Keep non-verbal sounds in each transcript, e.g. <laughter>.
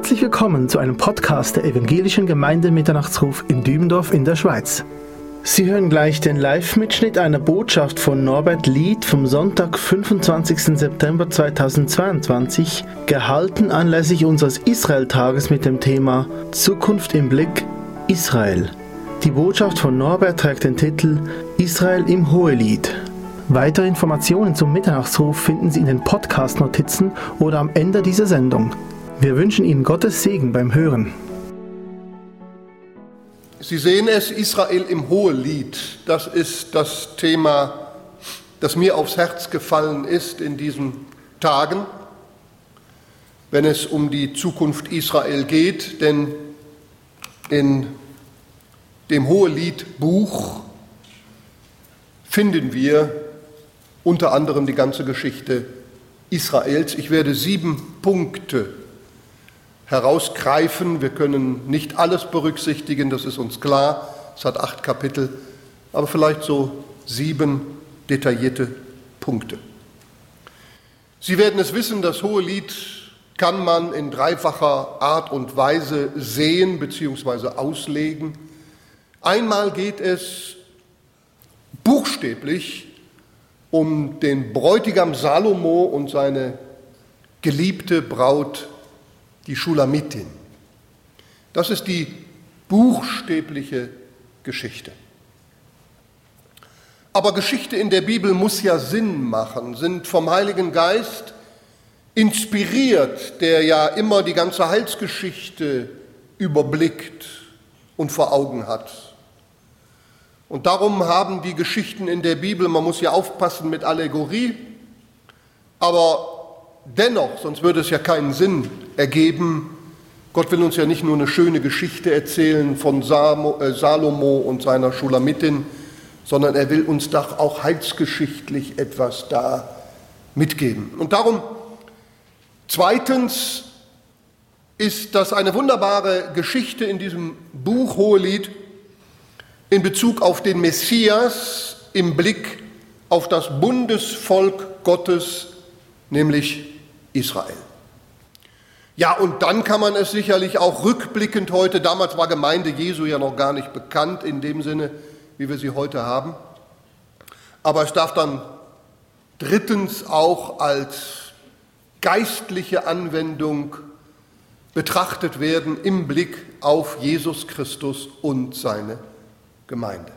Herzlich willkommen zu einem Podcast der Evangelischen Gemeinde Mitternachtsruf in Dübendorf in der Schweiz. Sie hören gleich den Live-Mitschnitt einer Botschaft von Norbert Lied vom Sonntag, 25. September 2022, gehalten anlässlich unseres Israel-Tages mit dem Thema Zukunft im Blick Israel. Die Botschaft von Norbert trägt den Titel Israel im Hohelied. Weitere Informationen zum Mitternachtsruf finden Sie in den Podcast-Notizen oder am Ende dieser Sendung. Wir wünschen Ihnen Gottes Segen beim Hören. Sie sehen es, Israel im Hohelied. Das ist das Thema, das mir aufs Herz gefallen ist in diesen Tagen, wenn es um die Zukunft Israel geht. Denn in dem Hoheliedbuch finden wir unter anderem die ganze Geschichte Israels. Ich werde sieben Punkte herausgreifen. Wir können nicht alles berücksichtigen, das ist uns klar. Es hat acht Kapitel, aber vielleicht so sieben detaillierte Punkte. Sie werden es wissen, das Hohe Lied kann man in dreifacher Art und Weise sehen bzw. auslegen. Einmal geht es buchstäblich um den Bräutigam Salomo und seine geliebte Braut, die Schulamitin. Das ist die buchstäbliche Geschichte. Aber Geschichte in der Bibel muss ja Sinn machen, sind vom Heiligen Geist inspiriert, der ja immer die ganze Heilsgeschichte überblickt und vor Augen hat. Und darum haben die Geschichten in der Bibel, man muss ja aufpassen mit Allegorie, aber dennoch, sonst würde es ja keinen Sinn ergeben, Gott will uns ja nicht nur eine schöne Geschichte erzählen von äh, Salomo und seiner Schulamitin, sondern er will uns doch auch heilsgeschichtlich etwas da mitgeben. Und darum, zweitens, ist das eine wunderbare Geschichte in diesem Buch Hohelied, in Bezug auf den Messias im Blick auf das Bundesvolk Gottes, nämlich Israel. Ja, und dann kann man es sicherlich auch rückblickend heute, damals war Gemeinde Jesu ja noch gar nicht bekannt in dem Sinne, wie wir sie heute haben, aber es darf dann drittens auch als geistliche Anwendung betrachtet werden im Blick auf Jesus Christus und seine Gemeinde.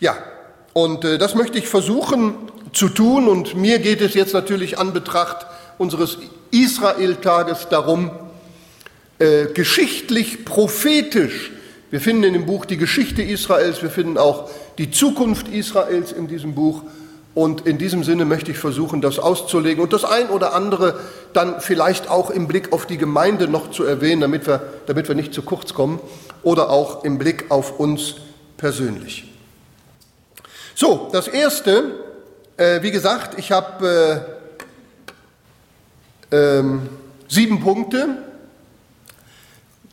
Ja, und äh, das möchte ich versuchen zu tun und mir geht es jetzt natürlich an Betracht unseres Israel-Tages darum, äh, geschichtlich, prophetisch, wir finden in dem Buch die Geschichte Israels, wir finden auch die Zukunft Israels in diesem Buch und in diesem Sinne möchte ich versuchen, das auszulegen und das ein oder andere dann vielleicht auch im Blick auf die Gemeinde noch zu erwähnen, damit wir, damit wir nicht zu kurz kommen oder auch im Blick auf uns persönlich. So, das Erste, äh, wie gesagt, ich habe äh, ähm, sieben Punkte.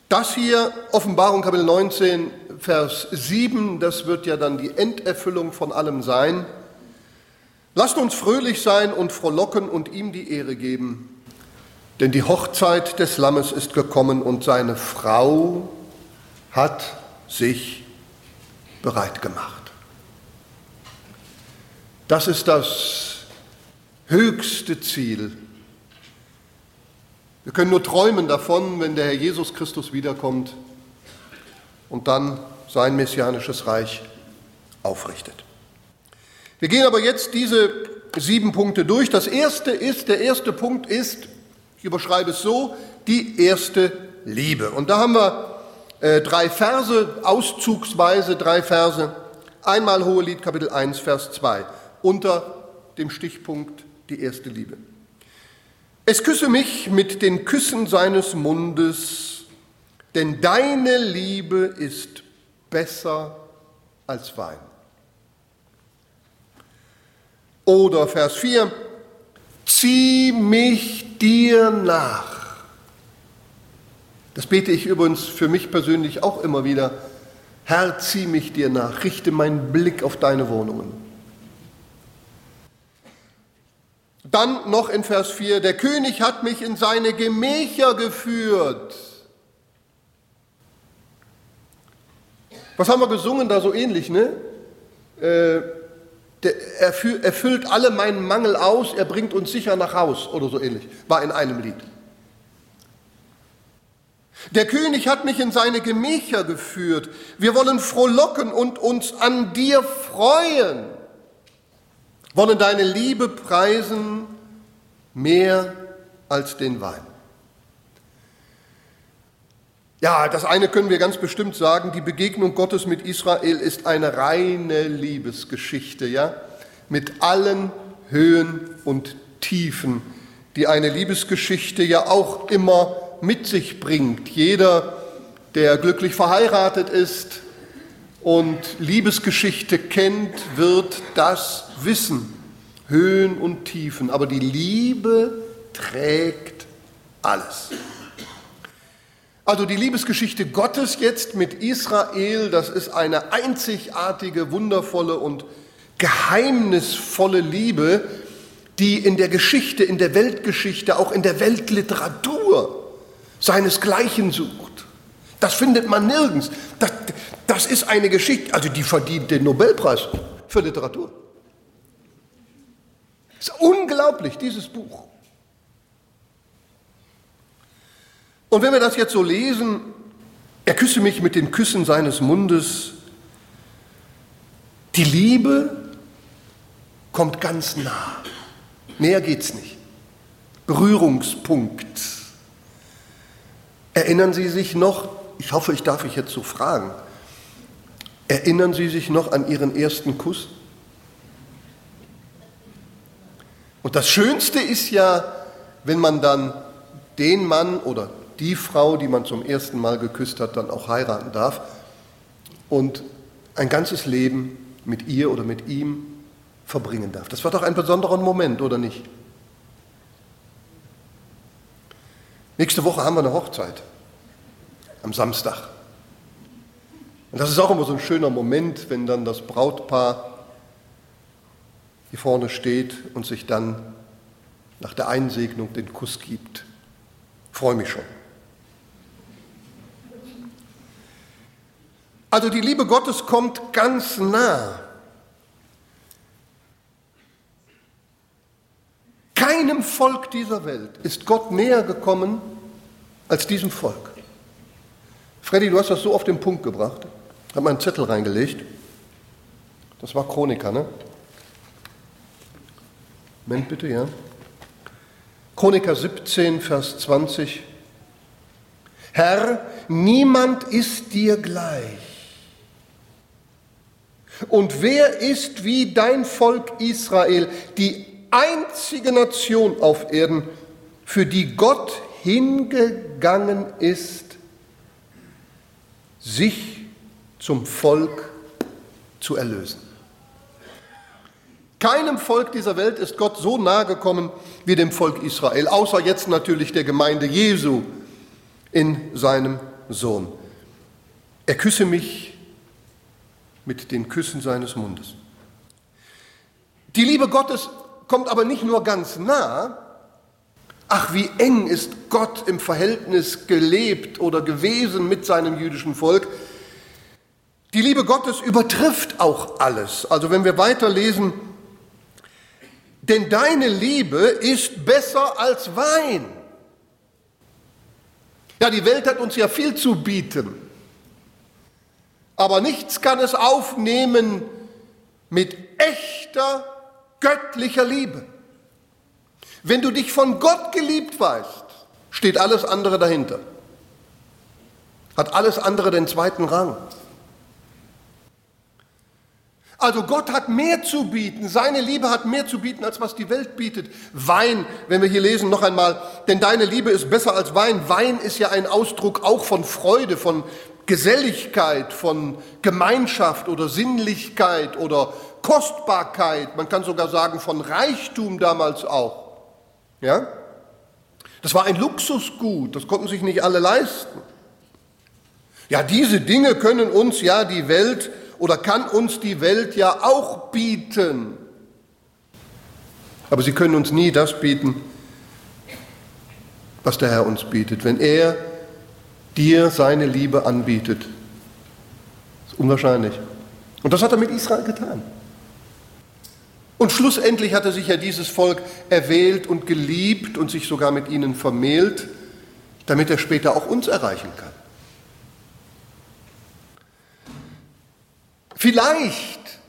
Das hier, Offenbarung Kapitel 19, Vers 7, das wird ja dann die Enderfüllung von allem sein. Lasst uns fröhlich sein und frohlocken und ihm die Ehre geben, denn die Hochzeit des Lammes ist gekommen und seine Frau hat sich bereit gemacht. Das ist das höchste Ziel. Wir können nur träumen davon, wenn der Herr Jesus Christus wiederkommt und dann sein messianisches Reich aufrichtet. Wir gehen aber jetzt diese sieben Punkte durch. Das erste ist, der erste Punkt ist, ich überschreibe es so, die erste Liebe. Und da haben wir äh, drei Verse, auszugsweise drei Verse. Einmal Hohelied, Kapitel 1, Vers 2, unter dem Stichpunkt die erste Liebe. Es küsse mich mit den Küssen seines Mundes, denn deine Liebe ist besser als Wein. Oder Vers 4, zieh mich dir nach das bete ich übrigens für mich persönlich auch immer wieder. Herr, zieh mich dir nach, richte meinen Blick auf deine Wohnungen. Dann noch in Vers 4, der König hat mich in seine Gemächer geführt. Was haben wir gesungen da so ähnlich, ne? Äh, er erfüllt alle meinen Mangel aus, er bringt uns sicher nach Haus oder so ähnlich, war in einem Lied. Der König hat mich in seine Gemächer geführt. Wir wollen frohlocken und uns an dir freuen, wollen deine Liebe preisen mehr als den Wein. Ja, das eine können wir ganz bestimmt sagen, die Begegnung Gottes mit Israel ist eine reine Liebesgeschichte, ja, mit allen Höhen und Tiefen, die eine Liebesgeschichte ja auch immer mit sich bringt. Jeder, der glücklich verheiratet ist und Liebesgeschichte kennt, wird das wissen. Höhen und Tiefen, aber die Liebe trägt alles. Also die Liebesgeschichte Gottes jetzt mit Israel, das ist eine einzigartige, wundervolle und geheimnisvolle Liebe, die in der Geschichte, in der Weltgeschichte, auch in der Weltliteratur seinesgleichen sucht. Das findet man nirgends. Das, das ist eine Geschichte, also die verdient den Nobelpreis für Literatur. Es ist unglaublich, dieses Buch. Und wenn wir das jetzt so lesen, er küsse mich mit den Küssen seines Mundes, die Liebe kommt ganz nah. Näher geht's nicht. Berührungspunkt. Erinnern Sie sich noch, ich hoffe, ich darf ich jetzt so fragen, erinnern Sie sich noch an Ihren ersten Kuss? Und das Schönste ist ja, wenn man dann den Mann oder die Frau, die man zum ersten Mal geküsst hat, dann auch heiraten darf und ein ganzes Leben mit ihr oder mit ihm verbringen darf. Das war doch ein besonderer Moment, oder nicht? Nächste Woche haben wir eine Hochzeit, am Samstag. Und das ist auch immer so ein schöner Moment, wenn dann das Brautpaar hier vorne steht und sich dann nach der Einsegnung den Kuss gibt. Freue mich schon. Also die Liebe Gottes kommt ganz nah. Keinem Volk dieser Welt ist Gott näher gekommen als diesem Volk. Freddy, du hast das so auf den Punkt gebracht. Ich habe meinen Zettel reingelegt. Das war Chroniker, ne? Moment bitte, ja. Chroniker 17, Vers 20. Herr, niemand ist dir gleich und wer ist wie dein Volk Israel, die einzige Nation auf Erden, für die Gott hingegangen ist, sich zum Volk zu erlösen? Keinem Volk dieser Welt ist Gott so nahe gekommen wie dem Volk Israel, außer jetzt natürlich der Gemeinde Jesu in seinem Sohn. Er küsse mich mit den Küssen seines Mundes. Die Liebe Gottes kommt aber nicht nur ganz nah, ach wie eng ist Gott im Verhältnis gelebt oder gewesen mit seinem jüdischen Volk. Die Liebe Gottes übertrifft auch alles. Also wenn wir weiterlesen, denn deine Liebe ist besser als Wein. Ja, die Welt hat uns ja viel zu bieten aber nichts kann es aufnehmen mit echter göttlicher Liebe. Wenn du dich von Gott geliebt weißt, steht alles andere dahinter. Hat alles andere den zweiten Rang. Also Gott hat mehr zu bieten, seine Liebe hat mehr zu bieten, als was die Welt bietet. Wein, wenn wir hier lesen noch einmal, denn deine Liebe ist besser als Wein. Wein ist ja ein Ausdruck auch von Freude, von, Geselligkeit, von Gemeinschaft oder Sinnlichkeit oder Kostbarkeit, man kann sogar sagen von Reichtum damals auch. Ja? Das war ein Luxusgut, das konnten sich nicht alle leisten. Ja, diese Dinge können uns ja die Welt oder kann uns die Welt ja auch bieten. Aber sie können uns nie das bieten, was der Herr uns bietet. Wenn er dir seine Liebe anbietet, ist unwahrscheinlich. Und das hat er mit Israel getan. Und schlussendlich hat er sich ja dieses Volk erwählt und geliebt und sich sogar mit ihnen vermählt, damit er später auch uns erreichen kann. Vielleicht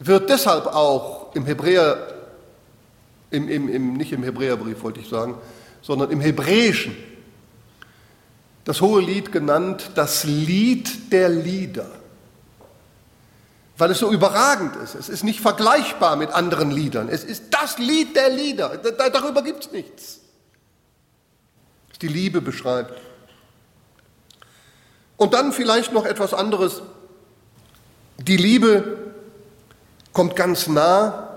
wird deshalb auch im Hebräer, im, im, im, nicht im Hebräerbrief wollte ich sagen, sondern im Hebräischen das hohe Lied genannt, das Lied der Lieder, weil es so überragend ist. Es ist nicht vergleichbar mit anderen Liedern. Es ist das Lied der Lieder. Darüber gibt es nichts. Die Liebe beschreibt. Und dann vielleicht noch etwas anderes. Die Liebe kommt ganz nah,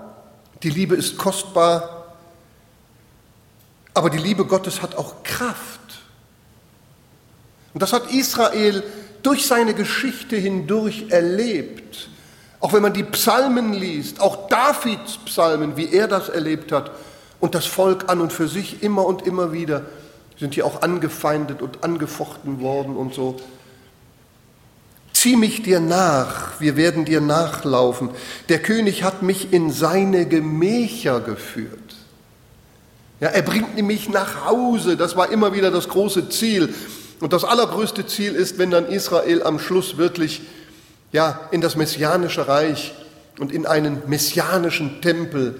die Liebe ist kostbar, aber die Liebe Gottes hat auch Kraft. Und das hat Israel durch seine Geschichte hindurch erlebt. Auch wenn man die Psalmen liest, auch Davids Psalmen, wie er das erlebt hat, und das Volk an und für sich immer und immer wieder sind hier auch angefeindet und angefochten worden und so. Zieh mich dir nach, wir werden dir nachlaufen. Der König hat mich in seine Gemächer geführt. Ja, er bringt mich nach Hause, das war immer wieder das große Ziel. Und das allergrößte Ziel ist, wenn dann Israel am Schluss wirklich ja, in das messianische Reich und in einen messianischen Tempel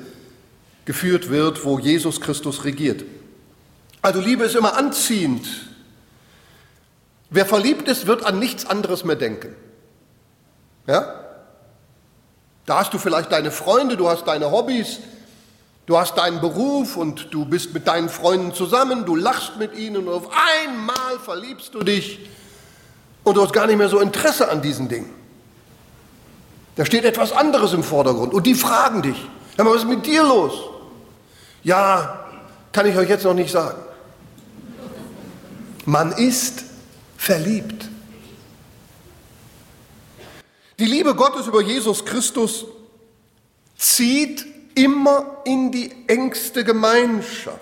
geführt wird, wo Jesus Christus regiert. Also Liebe ist immer anziehend. Wer verliebt ist, wird an nichts anderes mehr denken. Ja? Da hast du vielleicht deine Freunde, du hast deine Hobbys, Du hast deinen Beruf und du bist mit deinen Freunden zusammen, du lachst mit ihnen und auf einmal verliebst du dich und du hast gar nicht mehr so Interesse an diesen Dingen. Da steht etwas anderes im Vordergrund und die fragen dich, hör mal, was ist mit dir los? Ja, kann ich euch jetzt noch nicht sagen. Man ist verliebt. Die Liebe Gottes über Jesus Christus zieht immer in die engste Gemeinschaft.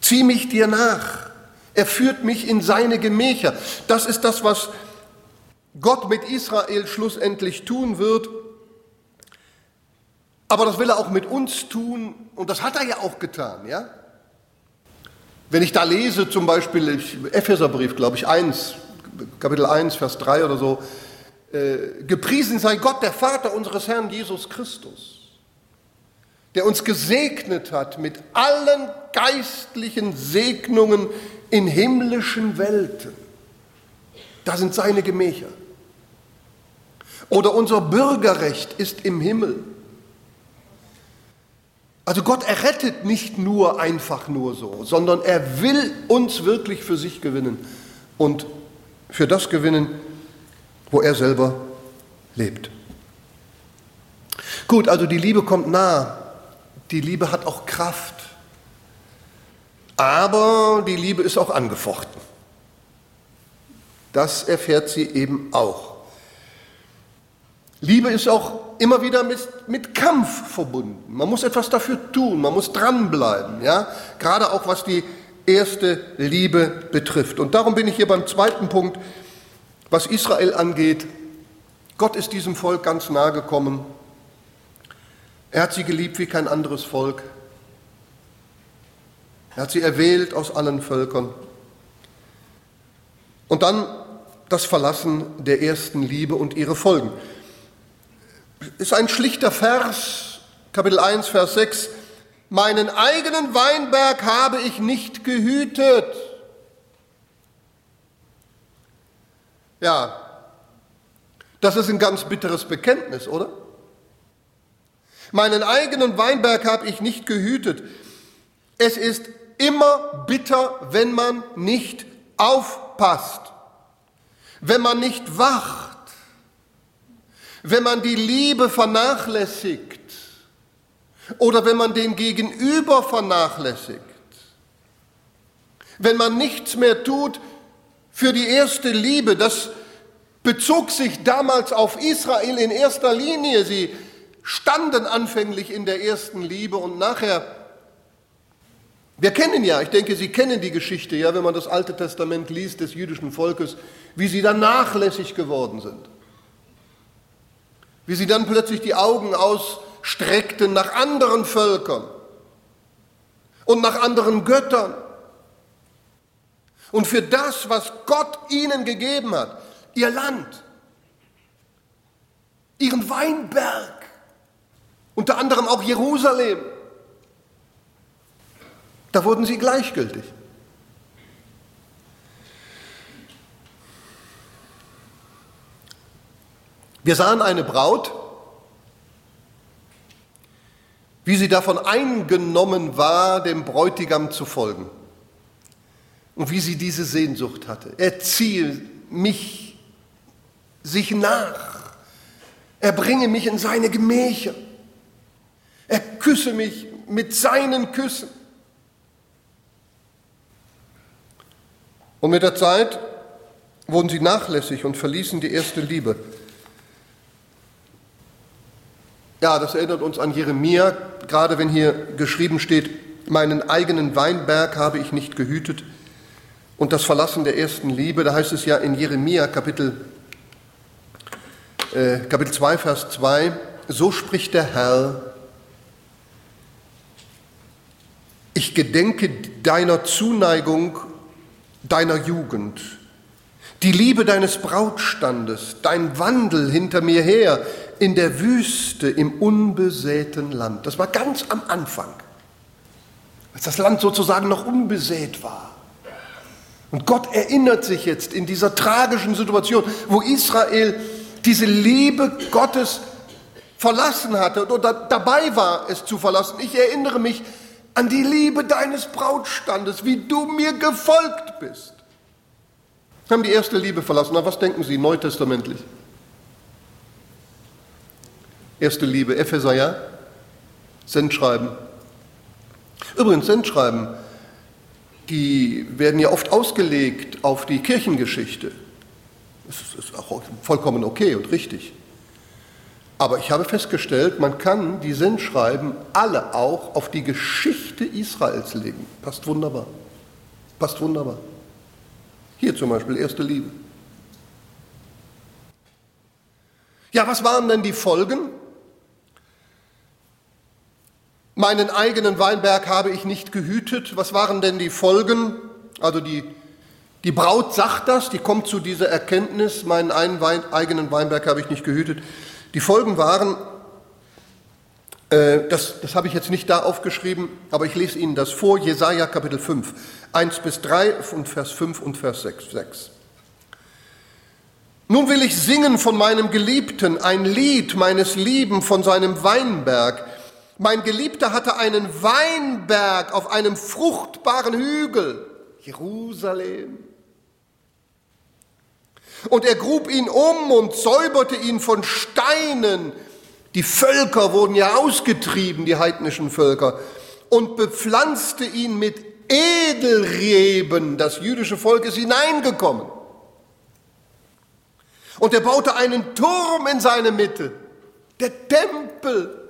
Zieh mich dir nach. Er führt mich in seine Gemächer. Das ist das, was Gott mit Israel schlussendlich tun wird. Aber das will er auch mit uns tun und das hat er ja auch getan, ja? Wenn ich da lese, zum Beispiel Epheserbrief, glaube ich, 1, Kapitel 1, Vers 3 oder so, äh, gepriesen sei Gott, der Vater unseres Herrn Jesus Christus, der uns gesegnet hat mit allen geistlichen Segnungen in himmlischen Welten. Da sind seine Gemächer. Oder unser Bürgerrecht ist im Himmel. Also Gott errettet nicht nur einfach nur so, sondern er will uns wirklich für sich gewinnen und für das gewinnen, wo er selber lebt. Gut, also die Liebe kommt nah, die Liebe hat auch Kraft, aber die Liebe ist auch angefochten. Das erfährt sie eben auch. Liebe ist auch immer wieder mit, mit Kampf verbunden. Man muss etwas dafür tun, man muss dranbleiben, ja? gerade auch was die erste Liebe betrifft. Und darum bin ich hier beim zweiten Punkt, was Israel angeht, Gott ist diesem Volk ganz nahe gekommen. Er hat sie geliebt wie kein anderes Volk. Er hat sie erwählt aus allen Völkern. Und dann das Verlassen der ersten Liebe und ihre Folgen. Ist ein schlichter Vers, Kapitel 1, Vers 6. Meinen eigenen Weinberg habe ich nicht gehütet. Ja, das ist ein ganz bitteres Bekenntnis, oder? Meinen eigenen Weinberg habe ich nicht gehütet. Es ist immer bitter, wenn man nicht aufpasst, wenn man nicht wacht, wenn man die Liebe vernachlässigt oder wenn man den Gegenüber vernachlässigt, wenn man nichts mehr tut für die erste Liebe, das bezog sich damals auf Israel in erster Linie. Sie standen anfänglich in der ersten Liebe und nachher, wir kennen ja, ich denke, Sie kennen die Geschichte, ja, wenn man das Alte Testament liest des jüdischen Volkes, wie sie dann nachlässig geworden sind. Wie sie dann plötzlich die Augen ausstreckten nach anderen Völkern und nach anderen Göttern. Und für das, was Gott ihnen gegeben hat, ihr Land, ihren Weinberg, unter anderem auch Jerusalem. Da wurden sie gleichgültig. Wir sahen eine Braut, wie sie davon eingenommen war, dem Bräutigam zu folgen und wie sie diese Sehnsucht hatte. Er ziehe mich sich nach, er bringe mich in seine Gemächer. Er küsse mich mit seinen Küssen. Und mit der Zeit wurden sie nachlässig und verließen die erste Liebe. Ja, das erinnert uns an Jeremia, gerade wenn hier geschrieben steht, meinen eigenen Weinberg habe ich nicht gehütet und das Verlassen der ersten Liebe. Da heißt es ja in Jeremia Kapitel, äh, Kapitel 2, Vers 2, so spricht der Herr, Ich gedenke deiner Zuneigung, deiner Jugend, die Liebe deines Brautstandes, dein Wandel hinter mir her in der Wüste im unbesäten Land. Das war ganz am Anfang, als das Land sozusagen noch unbesät war. Und Gott erinnert sich jetzt in dieser tragischen Situation, wo Israel diese Liebe Gottes verlassen hatte oder dabei war, es zu verlassen. Ich erinnere mich an die Liebe deines Brautstandes, wie du mir gefolgt bist. Haben die erste Liebe verlassen. Na, was denken Sie neutestamentlich? Erste Liebe, Epheser, ja? Sendschreiben. Übrigens, Sendschreiben, die werden ja oft ausgelegt auf die Kirchengeschichte. Das ist auch vollkommen okay und richtig. Aber ich habe festgestellt, man kann die Sendschreiben alle auch auf die Geschichte Israels legen. Passt wunderbar. Passt wunderbar. Hier zum Beispiel erste Liebe. Ja, was waren denn die Folgen? Meinen eigenen Weinberg habe ich nicht gehütet. Was waren denn die Folgen? Also die, die Braut sagt das, die kommt zu dieser Erkenntnis, meinen eigenen Weinberg habe ich nicht gehütet. Die Folgen waren, äh, das, das habe ich jetzt nicht da aufgeschrieben, aber ich lese Ihnen das vor, Jesaja Kapitel 5, 1 bis 3 und Vers 5 und Vers 6. 6. Nun will ich singen von meinem Geliebten, ein Lied meines Lieben von seinem Weinberg. Mein Geliebter hatte einen Weinberg auf einem fruchtbaren Hügel, Jerusalem. Und er grub ihn um und säuberte ihn von Steinen. Die Völker wurden ja ausgetrieben, die heidnischen Völker, und bepflanzte ihn mit Edelreben. Das jüdische Volk ist hineingekommen. Und er baute einen Turm in seine Mitte, der Tempel.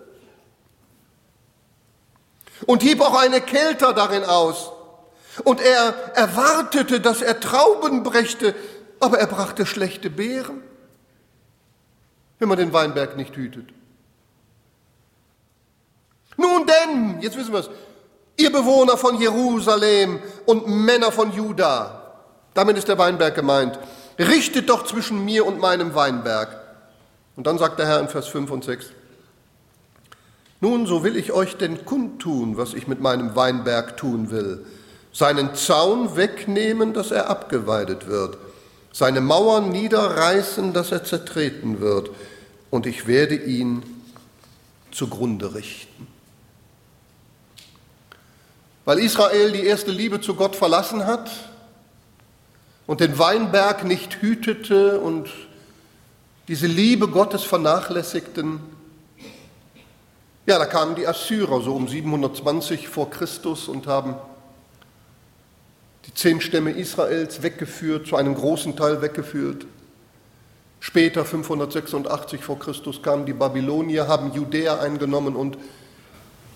Und hieb auch eine Kelter darin aus. Und er erwartete, dass er Trauben brächte, aber er brachte schlechte Beeren, wenn man den Weinberg nicht hütet. Nun denn, jetzt wissen wir es, ihr Bewohner von Jerusalem und Männer von Juda, damit ist der Weinberg gemeint, richtet doch zwischen mir und meinem Weinberg. Und dann sagt der Herr in Vers 5 und 6, nun, so will ich euch denn kundtun, was ich mit meinem Weinberg tun will, seinen Zaun wegnehmen, dass er abgeweidet wird, seine Mauern niederreißen, dass er zertreten wird, und ich werde ihn zugrunde richten. Weil Israel die erste Liebe zu Gott verlassen hat und den Weinberg nicht hütete und diese Liebe Gottes vernachlässigten, ja, da kamen die Assyrer so um 720 vor Christus und haben die zehn Stämme Israels weggeführt, zu einem großen Teil weggeführt. Später, 586 vor Christus, kamen die Babylonier, haben Judäa eingenommen und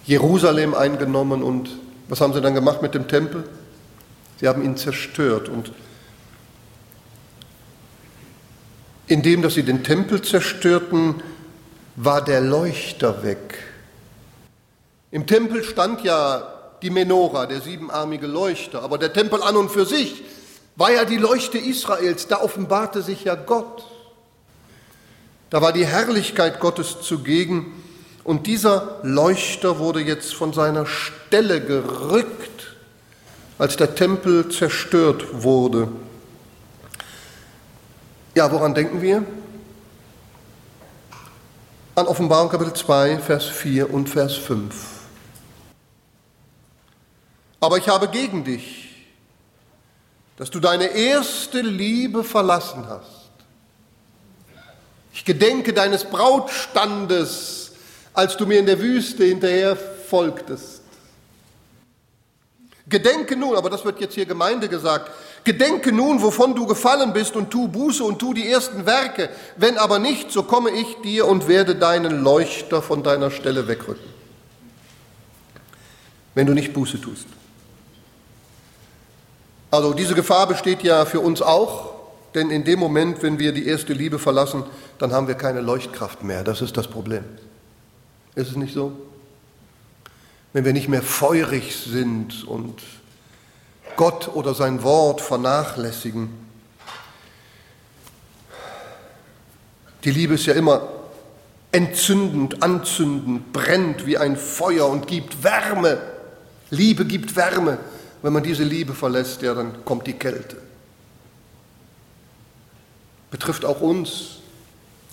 Jerusalem eingenommen. Und was haben sie dann gemacht mit dem Tempel? Sie haben ihn zerstört. Und indem, dass sie den Tempel zerstörten, war der Leuchter weg. Im Tempel stand ja die Menora, der siebenarmige Leuchter, aber der Tempel an und für sich war ja die Leuchte Israels, da offenbarte sich ja Gott. Da war die Herrlichkeit Gottes zugegen und dieser Leuchter wurde jetzt von seiner Stelle gerückt, als der Tempel zerstört wurde. Ja, woran denken wir? An Offenbarung Kapitel 2, Vers 4 und Vers 5. Aber ich habe gegen dich, dass du deine erste Liebe verlassen hast. Ich gedenke deines Brautstandes, als du mir in der Wüste hinterher folgtest. Gedenke nun, aber das wird jetzt hier Gemeinde gesagt, gedenke nun, wovon du gefallen bist und tu Buße und tu die ersten Werke. Wenn aber nicht, so komme ich dir und werde deinen Leuchter von deiner Stelle wegrücken. Wenn du nicht Buße tust. Also diese Gefahr besteht ja für uns auch, denn in dem Moment, wenn wir die erste Liebe verlassen, dann haben wir keine Leuchtkraft mehr. Das ist das Problem. Ist es nicht so? wenn wir nicht mehr feurig sind und Gott oder sein Wort vernachlässigen. Die Liebe ist ja immer entzündend, anzündend, brennt wie ein Feuer und gibt Wärme. Liebe gibt Wärme. Wenn man diese Liebe verlässt, ja, dann kommt die Kälte. Betrifft auch uns,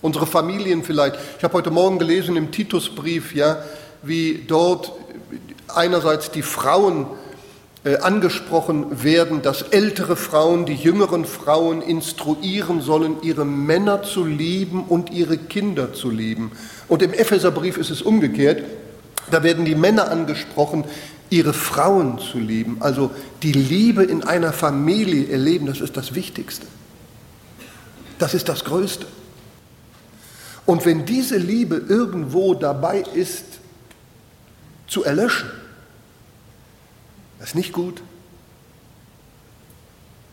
unsere Familien vielleicht. Ich habe heute Morgen gelesen im Titusbrief, ja, wie dort einerseits die Frauen äh, angesprochen werden, dass ältere Frauen die jüngeren Frauen instruieren sollen, ihre Männer zu lieben und ihre Kinder zu lieben. Und im Epheserbrief ist es umgekehrt. Da werden die Männer angesprochen, ihre Frauen zu lieben. Also die Liebe in einer Familie erleben, das ist das Wichtigste. Das ist das Größte. Und wenn diese Liebe irgendwo dabei ist, zu erlöschen. Das ist nicht gut.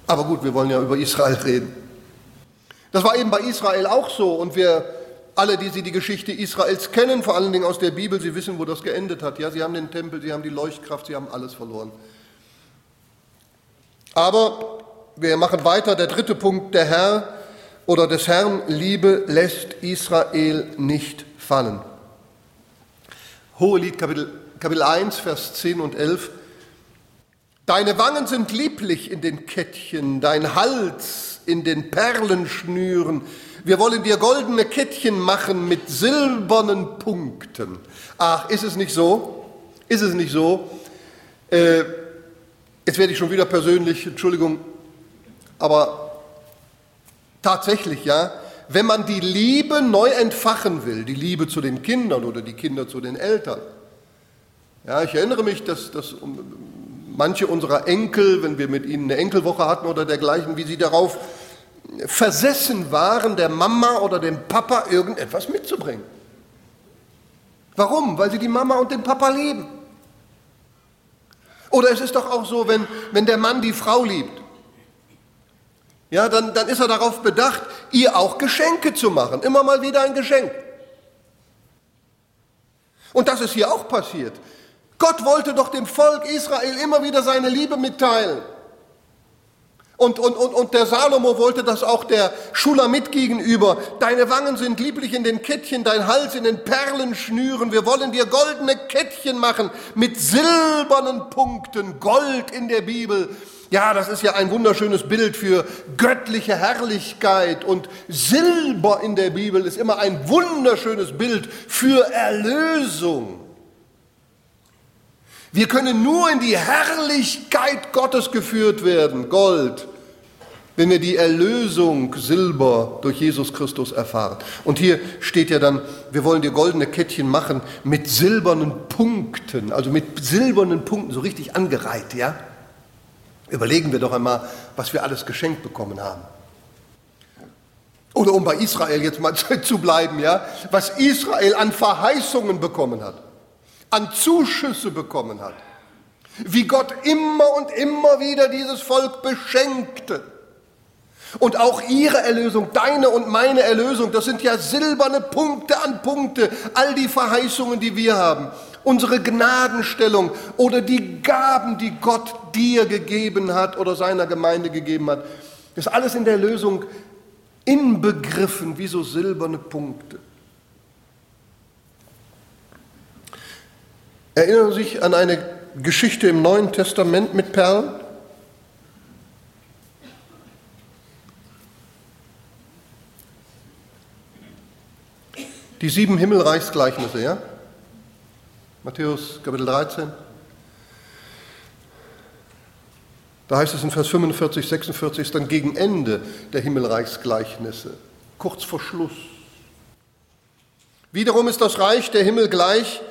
Aber gut, wir wollen ja über Israel reden. Das war eben bei Israel auch so und wir alle, die Sie die Geschichte Israels kennen, vor allen Dingen aus der Bibel, Sie wissen, wo das geendet hat. Ja, Sie haben den Tempel, Sie haben die Leuchtkraft, Sie haben alles verloren. Aber wir machen weiter. Der dritte Punkt, der Herr oder des Herrn Liebe lässt Israel nicht fallen. Hohelied Kapitel Kapitel 1, Vers 10 und 11. Deine Wangen sind lieblich in den Kettchen, dein Hals in den Perlenschnüren. Wir wollen dir goldene Kettchen machen mit silbernen Punkten. Ach, ist es nicht so? Ist es nicht so? Äh, jetzt werde ich schon wieder persönlich, Entschuldigung, aber tatsächlich, ja, wenn man die Liebe neu entfachen will, die Liebe zu den Kindern oder die Kinder zu den Eltern, ja, ich erinnere mich, dass, dass manche unserer Enkel, wenn wir mit ihnen eine Enkelwoche hatten oder dergleichen, wie sie darauf versessen waren, der Mama oder dem Papa irgendetwas mitzubringen. Warum? Weil sie die Mama und den Papa lieben. Oder es ist doch auch so, wenn, wenn der Mann die Frau liebt, ja, dann, dann ist er darauf bedacht, ihr auch Geschenke zu machen. Immer mal wieder ein Geschenk. Und das ist hier auch passiert. Gott wollte doch dem Volk Israel immer wieder seine Liebe mitteilen. Und, und, und, und der Salomo wollte das auch der Schulamit gegenüber. Deine Wangen sind lieblich in den Kettchen, dein Hals in den Perlenschnüren. Wir wollen dir goldene Kettchen machen mit silbernen Punkten. Gold in der Bibel. Ja, das ist ja ein wunderschönes Bild für göttliche Herrlichkeit. Und Silber in der Bibel ist immer ein wunderschönes Bild für Erlösung. Wir können nur in die Herrlichkeit Gottes geführt werden, Gold, wenn wir die Erlösung Silber durch Jesus Christus erfahren. Und hier steht ja dann, wir wollen dir goldene Kettchen machen mit silbernen Punkten, also mit silbernen Punkten, so richtig angereiht, ja? Überlegen wir doch einmal, was wir alles geschenkt bekommen haben. Oder um bei Israel jetzt mal <laughs> zu bleiben, ja, was Israel an Verheißungen bekommen hat, an Zuschüsse bekommen hat, wie Gott immer und immer wieder dieses Volk beschenkte. Und auch ihre Erlösung, deine und meine Erlösung, das sind ja silberne Punkte an Punkte, all die Verheißungen, die wir haben. Unsere Gnadenstellung oder die Gaben, die Gott dir gegeben hat oder seiner Gemeinde gegeben hat, ist alles in der Erlösung inbegriffen wie so silberne Punkte. Erinnern Sie sich an eine Geschichte im Neuen Testament mit Perlen? Die sieben Himmelreichsgleichnisse, ja? Matthäus Kapitel 13. Da heißt es in Vers 45, 46, ist dann gegen Ende der Himmelreichsgleichnisse, kurz vor Schluss. Wiederum ist das Reich der Himmel gleich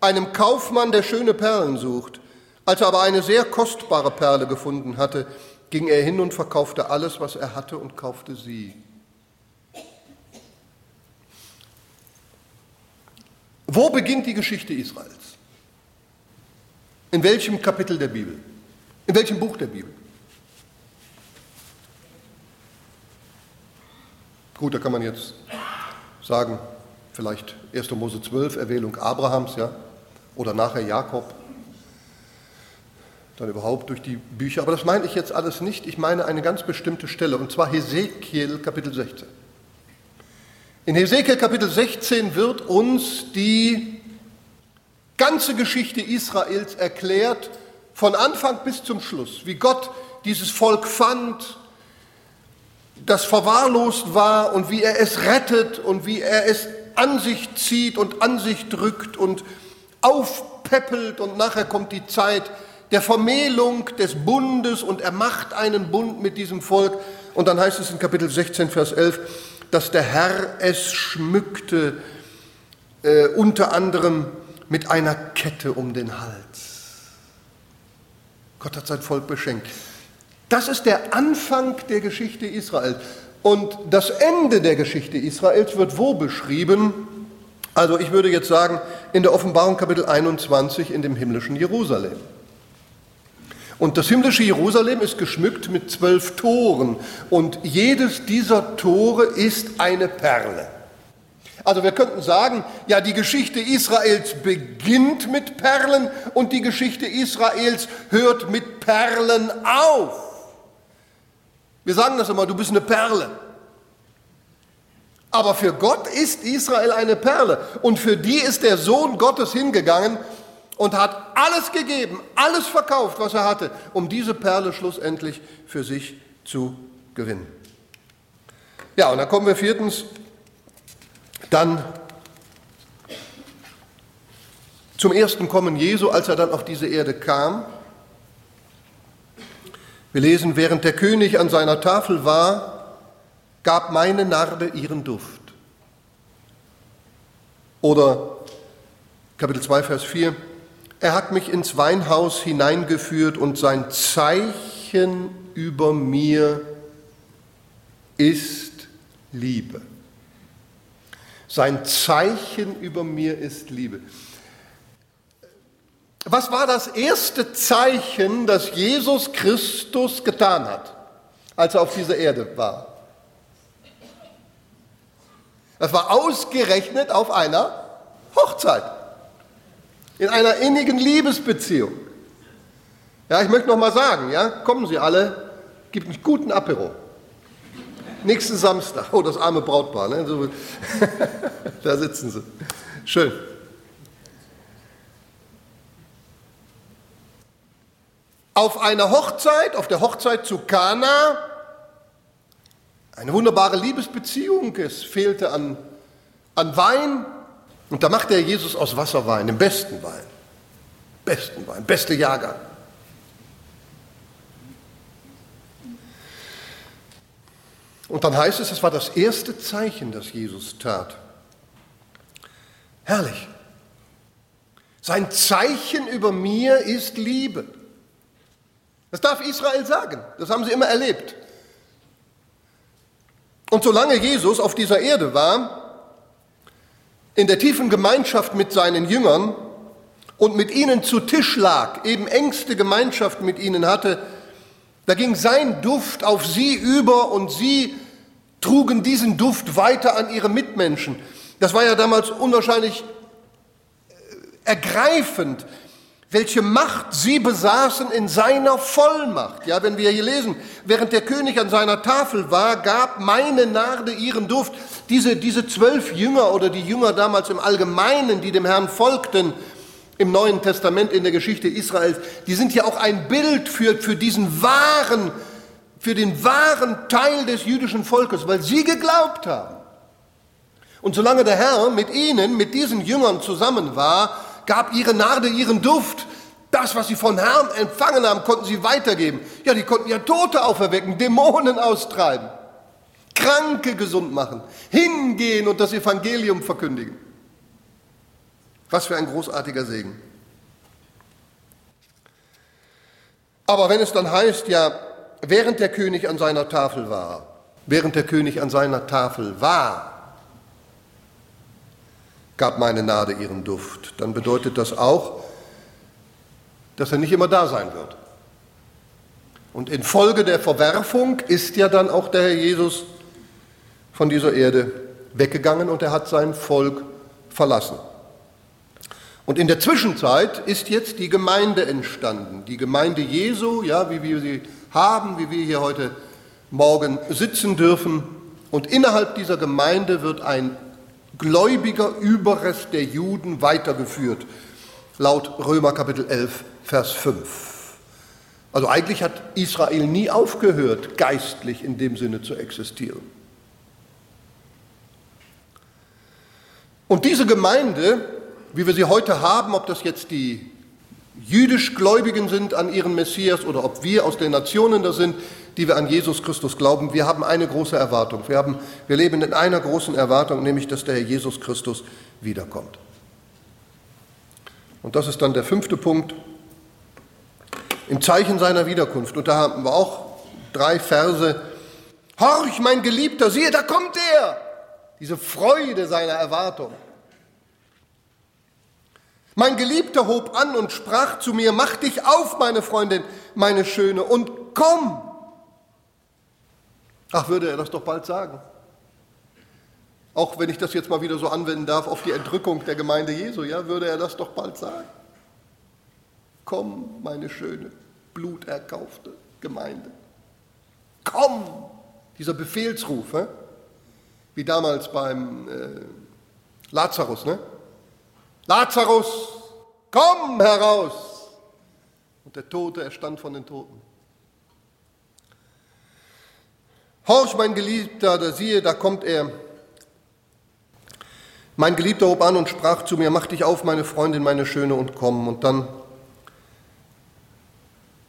einem Kaufmann, der schöne Perlen sucht. Als er aber eine sehr kostbare Perle gefunden hatte, ging er hin und verkaufte alles, was er hatte und kaufte sie. Wo beginnt die Geschichte Israels? In welchem Kapitel der Bibel? In welchem Buch der Bibel? Gut, da kann man jetzt sagen, vielleicht 1. Mose 12, Erwählung Abrahams, ja, oder nachher Jakob, dann überhaupt durch die Bücher. Aber das meine ich jetzt alles nicht. Ich meine eine ganz bestimmte Stelle, und zwar Hesekiel Kapitel 16. In Hesekiel Kapitel 16 wird uns die ganze Geschichte Israels erklärt, von Anfang bis zum Schluss, wie Gott dieses Volk fand, das verwahrlost war und wie er es rettet und wie er es an sich zieht und an sich drückt und aufpeppelt und nachher kommt die Zeit der Vermählung des Bundes und er macht einen Bund mit diesem Volk. Und dann heißt es in Kapitel 16, Vers 11, dass der Herr es schmückte, äh, unter anderem mit einer Kette um den Hals. Gott hat sein Volk beschenkt. Das ist der Anfang der Geschichte Israels. Und das Ende der Geschichte Israels wird wo beschrieben? Also ich würde jetzt sagen, in der Offenbarung Kapitel 21 in dem himmlischen Jerusalem. Und das himmlische Jerusalem ist geschmückt mit zwölf Toren und jedes dieser Tore ist eine Perle. Also wir könnten sagen, ja, die Geschichte Israels beginnt mit Perlen und die Geschichte Israels hört mit Perlen auf. Wir sagen das immer, du bist eine Perle. Aber für Gott ist Israel eine Perle und für die ist der Sohn Gottes hingegangen und hat alles gegeben, alles verkauft, was er hatte, um diese Perle schlussendlich für sich zu gewinnen. Ja, und dann kommen wir viertens dann zum ersten Kommen Jesu, als er dann auf diese Erde kam. Wir lesen, während der König an seiner Tafel war, gab meine Narbe ihren Duft. Oder Kapitel 2, Vers 4, er hat mich ins Weinhaus hineingeführt und sein Zeichen über mir ist Liebe. Sein Zeichen über mir ist Liebe. Was war das erste Zeichen, das Jesus Christus getan hat, als er auf dieser Erde war? Das war ausgerechnet auf einer Hochzeit in einer innigen Liebesbeziehung. Ja, ich möchte noch mal sagen, ja, kommen Sie alle, gibt einen guten Apero. Nächsten Samstag, oh, das arme Brautpaar, ne? <laughs> Da sitzen sie. Schön. Auf einer Hochzeit, auf der Hochzeit zu Kana, eine wunderbare Liebesbeziehung, es fehlte an, an Wein, und da macht er Jesus aus Wasserwein, dem besten Wein. Besten Wein, beste Jahrgang. Und dann heißt es, es war das erste Zeichen, das Jesus tat. Herrlich. Sein Zeichen über mir ist Liebe. Das darf Israel sagen. Das haben sie immer erlebt. Und solange Jesus auf dieser Erde war, in der tiefen Gemeinschaft mit seinen Jüngern und mit ihnen zu Tisch lag, eben engste Gemeinschaft mit ihnen hatte, da ging sein Duft auf sie über und sie trugen diesen Duft weiter an ihre Mitmenschen. Das war ja damals unwahrscheinlich äh, ergreifend, welche Macht sie besaßen in seiner Vollmacht. Ja, wenn wir hier lesen, während der König an seiner Tafel war, gab meine Narde ihren Duft. Diese, diese zwölf Jünger oder die Jünger damals im Allgemeinen, die dem Herrn folgten, im Neuen Testament in der Geschichte Israels, die sind ja auch ein Bild für, für diesen wahren, für den wahren Teil des jüdischen Volkes, weil sie geglaubt haben. Und solange der Herr mit ihnen, mit diesen Jüngern zusammen war, gab ihre Narde ihren Duft. Das, was sie von Herrn empfangen haben, konnten sie weitergeben. Ja, die konnten ja Tote auferwecken, Dämonen austreiben, Kranke gesund machen, hingehen und das Evangelium verkündigen. Was für ein großartiger Segen. Aber wenn es dann heißt, ja, während der König an seiner Tafel war, während der König an seiner Tafel war, gab meine Nade ihren Duft, dann bedeutet das auch, dass er nicht immer da sein wird. Und infolge der Verwerfung ist ja dann auch der Herr Jesus von dieser Erde weggegangen und er hat sein Volk verlassen. Und in der Zwischenzeit ist jetzt die Gemeinde entstanden, die Gemeinde Jesu, ja, wie wir sie haben, wie wir hier heute Morgen sitzen dürfen. Und innerhalb dieser Gemeinde wird ein gläubiger Überrest der Juden weitergeführt, laut Römer Kapitel 11, Vers 5. Also eigentlich hat Israel nie aufgehört, geistlich in dem Sinne zu existieren. Und diese Gemeinde, wie wir sie heute haben, ob das jetzt die jüdisch Gläubigen sind an ihren Messias oder ob wir aus den Nationen da sind, die wir an Jesus Christus glauben, wir haben eine große Erwartung. Wir, haben, wir leben in einer großen Erwartung, nämlich dass der Herr Jesus Christus wiederkommt. Und das ist dann der fünfte Punkt. Im Zeichen seiner Wiederkunft. Und da haben wir auch drei Verse. Horch, mein Geliebter, siehe, da kommt er. Diese Freude seiner Erwartung. Mein Geliebter hob an und sprach zu mir, mach dich auf, meine Freundin, meine Schöne, und komm. Ach, würde er das doch bald sagen. Auch wenn ich das jetzt mal wieder so anwenden darf auf die Entrückung der Gemeinde Jesu, ja, würde er das doch bald sagen. Komm, meine schöne, bluterkaufte Gemeinde. Komm! Dieser Befehlsruf, wie damals beim äh, Lazarus. Ne? Lazarus, komm heraus! Und der Tote erstand von den Toten. Horch, mein Geliebter, da siehe, da kommt er. Mein Geliebter hob an und sprach zu mir, mach dich auf, meine Freundin, meine Schöne, und komm. Und dann,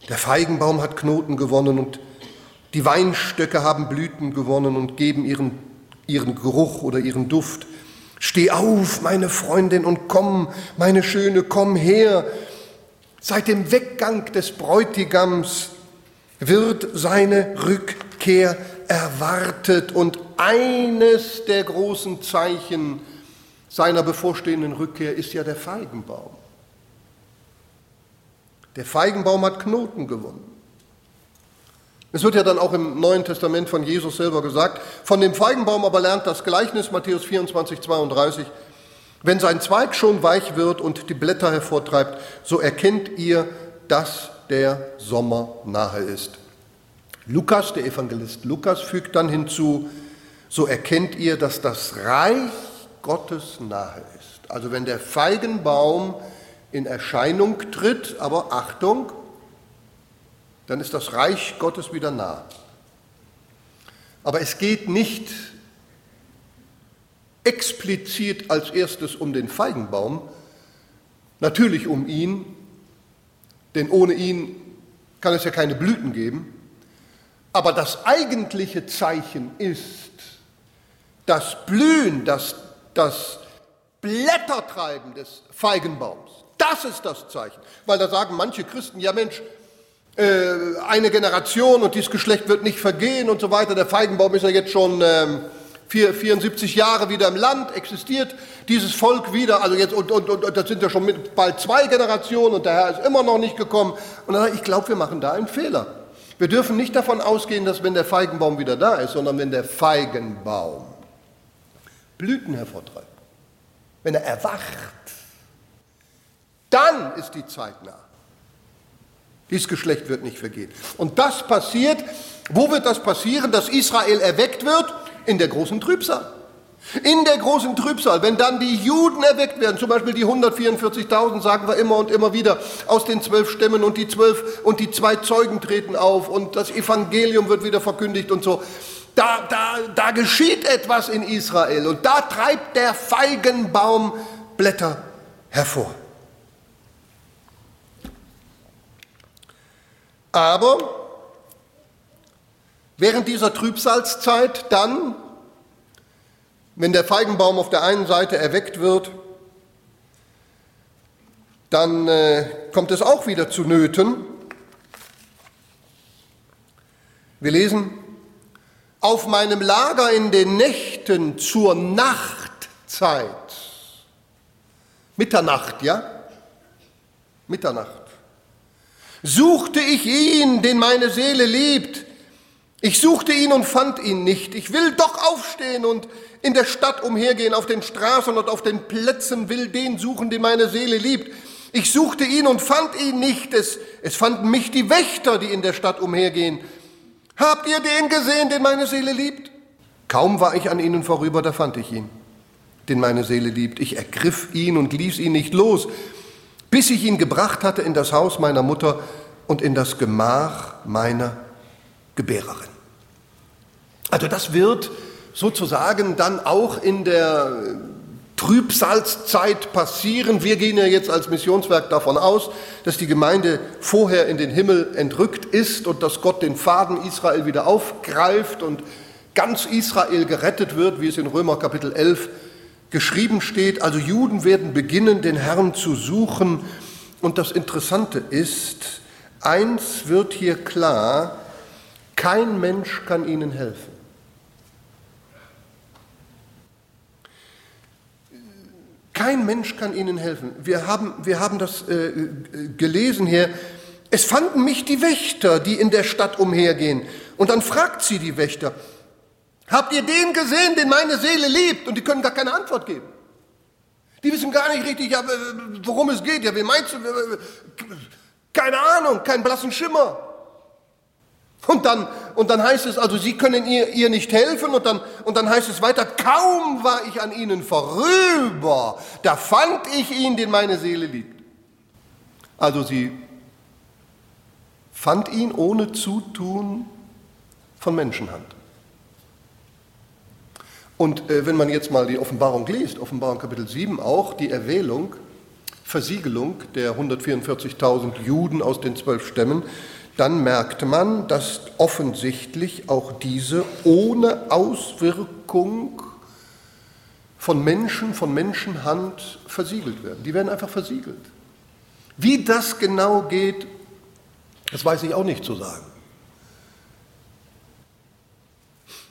der Feigenbaum hat Knoten gewonnen und die Weinstöcke haben Blüten gewonnen und geben ihren, ihren Geruch oder ihren Duft. Steh auf, meine Freundin, und komm, meine Schöne, komm her. Seit dem Weggang des Bräutigams wird seine Rückkehr erwartet und eines der großen Zeichen seiner bevorstehenden Rückkehr ist ja der Feigenbaum. Der Feigenbaum hat Knoten gewonnen. Es wird ja dann auch im Neuen Testament von Jesus selber gesagt, von dem Feigenbaum aber lernt das Gleichnis Matthäus 24, 32, wenn sein Zweig schon weich wird und die Blätter hervortreibt, so erkennt ihr, dass der Sommer nahe ist. Lukas, der Evangelist Lukas, fügt dann hinzu, so erkennt ihr, dass das Reich Gottes nahe ist. Also wenn der Feigenbaum in Erscheinung tritt, aber Achtung, dann ist das Reich Gottes wieder nah. Aber es geht nicht explizit als erstes um den Feigenbaum, natürlich um ihn, denn ohne ihn kann es ja keine Blüten geben, aber das eigentliche Zeichen ist das Blühen, das, das Blättertreiben des Feigenbaums. Das ist das Zeichen. Weil da sagen manche Christen, ja Mensch, äh, eine Generation und dieses Geschlecht wird nicht vergehen und so weiter. Der Feigenbaum ist ja jetzt schon ähm, 74 Jahre wieder im Land, existiert dieses Volk wieder, also jetzt, und, und, und, und das sind ja schon bald zwei Generationen und der Herr ist immer noch nicht gekommen. Und dann, ich glaube, wir machen da einen Fehler. Wir dürfen nicht davon ausgehen, dass wenn der Feigenbaum wieder da ist, sondern wenn der Feigenbaum Blüten hervortreibt, wenn er erwacht, dann ist die Zeit nah. Dieses Geschlecht wird nicht vergehen. Und das passiert, wo wird das passieren, dass Israel erweckt wird? In der großen Trübsal. In der großen Trübsal, wenn dann die Juden erweckt werden, zum Beispiel die 144.000, sagen wir immer und immer wieder, aus den zwölf Stämmen und die zwölf und die zwei Zeugen treten auf und das Evangelium wird wieder verkündigt und so. Da, da, da geschieht etwas in Israel und da treibt der Feigenbaum Blätter hervor. Aber während dieser Trübsalzeit dann wenn der Feigenbaum auf der einen Seite erweckt wird, dann äh, kommt es auch wieder zu Nöten. Wir lesen, auf meinem Lager in den Nächten zur Nachtzeit, Mitternacht, ja? Mitternacht, suchte ich ihn, den meine Seele liebt. Ich suchte ihn und fand ihn nicht. Ich will doch aufstehen und in der Stadt umhergehen, auf den Straßen und auf den Plätzen, will den suchen, den meine Seele liebt. Ich suchte ihn und fand ihn nicht. Es, es fanden mich die Wächter, die in der Stadt umhergehen. Habt ihr den gesehen, den meine Seele liebt? Kaum war ich an ihnen vorüber, da fand ich ihn, den meine Seele liebt. Ich ergriff ihn und ließ ihn nicht los, bis ich ihn gebracht hatte in das Haus meiner Mutter und in das Gemach meiner Gebärerin. Also das wird sozusagen dann auch in der Trübsalzeit passieren. Wir gehen ja jetzt als Missionswerk davon aus, dass die Gemeinde vorher in den Himmel entrückt ist und dass Gott den Faden Israel wieder aufgreift und ganz Israel gerettet wird, wie es in Römer Kapitel 11 geschrieben steht. Also Juden werden beginnen, den Herrn zu suchen. Und das Interessante ist, eins wird hier klar, kein Mensch kann ihnen helfen. Kein Mensch kann ihnen helfen. Wir haben, wir haben das äh, gelesen hier. Es fanden mich die Wächter, die in der Stadt umhergehen. Und dann fragt sie die Wächter, habt ihr den gesehen, den meine Seele liebt? Und die können gar keine Antwort geben. Die wissen gar nicht richtig, ja, worum es geht. Ja, wie meinst du? Keine Ahnung, keinen blassen Schimmer. Und dann, und dann heißt es also, sie können ihr, ihr nicht helfen und dann, und dann heißt es weiter, kaum war ich an ihnen vorüber, da fand ich ihn, den meine Seele liebt. Also sie fand ihn ohne Zutun von Menschenhand. Und äh, wenn man jetzt mal die Offenbarung liest, Offenbarung Kapitel 7 auch, die Erwählung, Versiegelung der 144.000 Juden aus den zwölf Stämmen, dann merkte man, dass offensichtlich auch diese ohne Auswirkung von Menschen, von Menschenhand versiegelt werden. Die werden einfach versiegelt. Wie das genau geht, das weiß ich auch nicht zu sagen.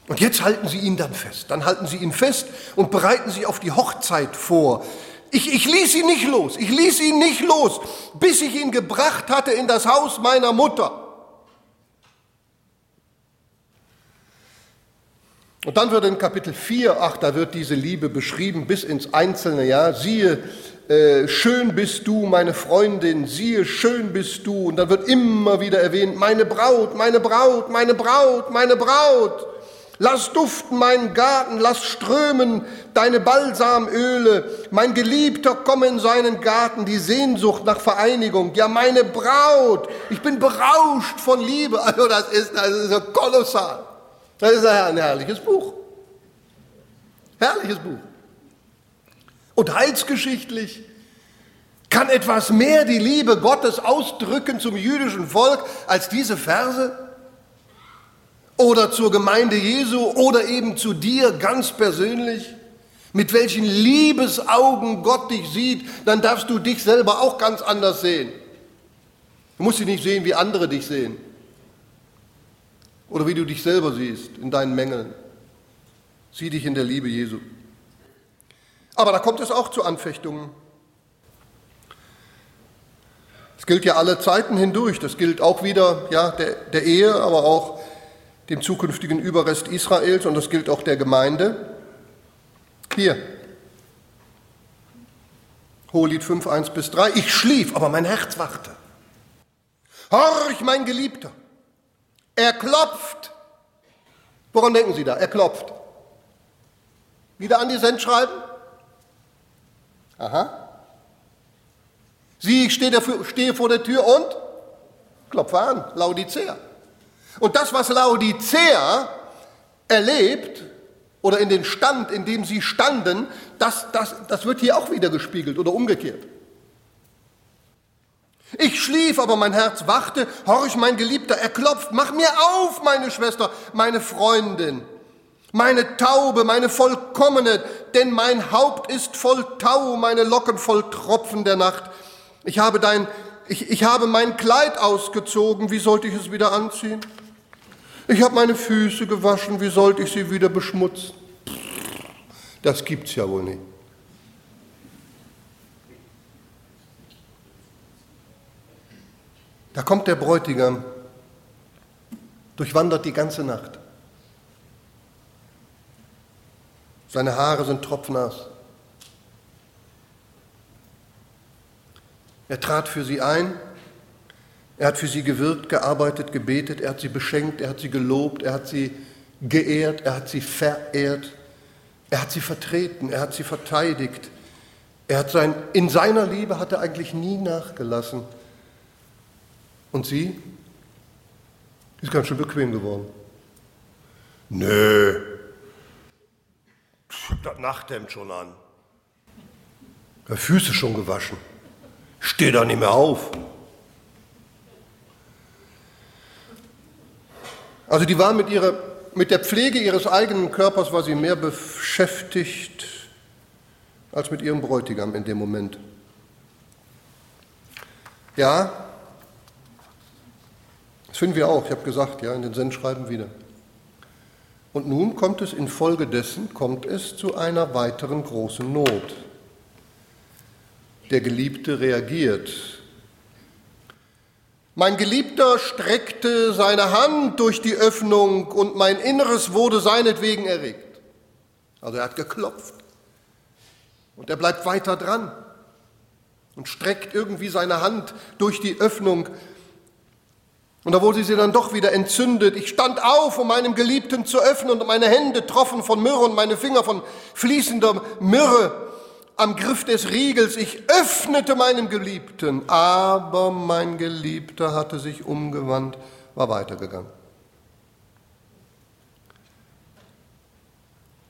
Und jetzt halten Sie ihn dann fest. Dann halten Sie ihn fest und bereiten sich auf die Hochzeit vor. Ich, ich ließ ihn nicht los, ich ließ ihn nicht los, bis ich ihn gebracht hatte in das Haus meiner Mutter. Und dann wird in Kapitel 4, ach, da wird diese Liebe beschrieben bis ins einzelne Jahr. Siehe, äh, schön bist du, meine Freundin, siehe, schön bist du. Und dann wird immer wieder erwähnt, meine Braut, meine Braut, meine Braut, meine Braut. Lass duften meinen Garten, lass strömen deine Balsamöle. Mein Geliebter komme in seinen Garten, die Sehnsucht nach Vereinigung. Ja, meine Braut, ich bin berauscht von Liebe. Also das ist, das ist so kolossal. Das ist ein herrliches Buch. Herrliches Buch. Und heilsgeschichtlich kann etwas mehr die Liebe Gottes ausdrücken zum jüdischen Volk als diese Verse? Oder zur Gemeinde Jesu oder eben zu dir ganz persönlich, mit welchen Liebesaugen Gott dich sieht, dann darfst du dich selber auch ganz anders sehen. Du musst sie nicht sehen, wie andere dich sehen. Oder wie du dich selber siehst in deinen Mängeln. Sieh dich in der Liebe Jesu. Aber da kommt es auch zu Anfechtungen. Das gilt ja alle Zeiten hindurch. Das gilt auch wieder ja, der, der Ehe, aber auch dem zukünftigen Überrest Israels und das gilt auch der Gemeinde. Hier, Hohelied 5, 1 bis 3. Ich schlief, aber mein Herz wachte. Horch, mein Geliebter, er klopft. Woran denken Sie da? Er klopft. Wieder an die Send schreiben? Aha. Sie, ich stehe, dafür, stehe vor der Tür und klopfe an, Laodicea. Und das, was Laodicea erlebt, oder in den Stand, in dem sie standen, das, das, das wird hier auch wieder gespiegelt oder umgekehrt. Ich schlief, aber mein Herz wachte. Horch, mein Geliebter, er klopft. Mach mir auf, meine Schwester, meine Freundin, meine Taube, meine Vollkommene, denn mein Haupt ist voll Tau, meine Locken voll Tropfen der Nacht. Ich habe dein, ich, ich habe mein Kleid ausgezogen. Wie sollte ich es wieder anziehen? Ich habe meine Füße gewaschen. Wie sollte ich sie wieder beschmutzen? Das gibt's ja wohl nicht. Da kommt der Bräutigam, durchwandert die ganze Nacht. Seine Haare sind tropfnass. Er trat für sie ein, er hat für sie gewirkt, gearbeitet, gebetet, er hat sie beschenkt, er hat sie gelobt, er hat sie geehrt, er hat sie verehrt, er hat sie vertreten, er hat sie verteidigt. Er hat sein, in seiner Liebe hat er eigentlich nie nachgelassen. Und sie ist ganz schön bequem geworden. Nö, ich hab das Nachthemd schon an. Die Füße schon gewaschen. Steh da nicht mehr auf. Also die war mit, ihrer, mit der Pflege ihres eigenen Körpers war sie mehr beschäftigt als mit ihrem Bräutigam in dem Moment. Ja, das finden wir auch, ich habe gesagt, ja, in den Sendschreiben wieder. Und nun kommt es infolgedessen, kommt es zu einer weiteren großen Not. Der Geliebte reagiert. Mein Geliebter streckte seine Hand durch die Öffnung und mein Inneres wurde seinetwegen erregt. Also er hat geklopft. Und er bleibt weiter dran und streckt irgendwie seine Hand durch die Öffnung und da wurde sie dann doch wieder entzündet. Ich stand auf, um meinem Geliebten zu öffnen, und meine Hände troffen von Myrrhe und meine Finger von fließender Myrrhe am Griff des Riegels. Ich öffnete meinem Geliebten, aber mein Geliebter hatte sich umgewandt, war weitergegangen.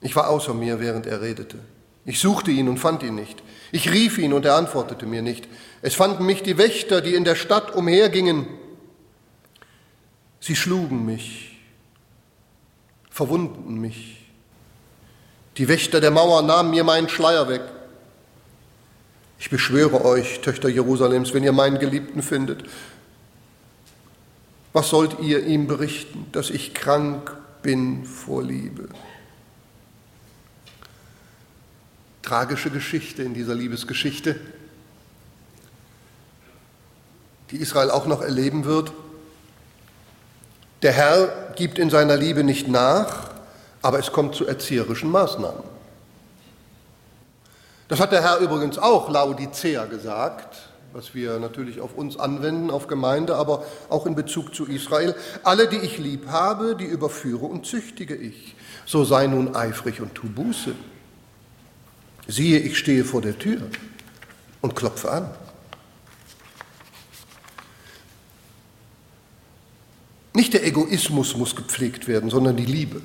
Ich war außer mir, während er redete. Ich suchte ihn und fand ihn nicht. Ich rief ihn und er antwortete mir nicht. Es fanden mich die Wächter, die in der Stadt umhergingen Sie schlugen mich, verwundeten mich. Die Wächter der Mauer nahmen mir meinen Schleier weg. Ich beschwöre euch, Töchter Jerusalems, wenn ihr meinen Geliebten findet, was sollt ihr ihm berichten, dass ich krank bin vor Liebe? Tragische Geschichte in dieser Liebesgeschichte, die Israel auch noch erleben wird. Der Herr gibt in seiner Liebe nicht nach, aber es kommt zu erzieherischen Maßnahmen. Das hat der Herr übrigens auch Laodicea gesagt, was wir natürlich auf uns anwenden, auf Gemeinde, aber auch in Bezug zu Israel. Alle, die ich lieb habe, die überführe und züchtige ich. So sei nun eifrig und tu Buße. Siehe, ich stehe vor der Tür und klopfe an. Nicht der Egoismus muss gepflegt werden, sondern die Liebe.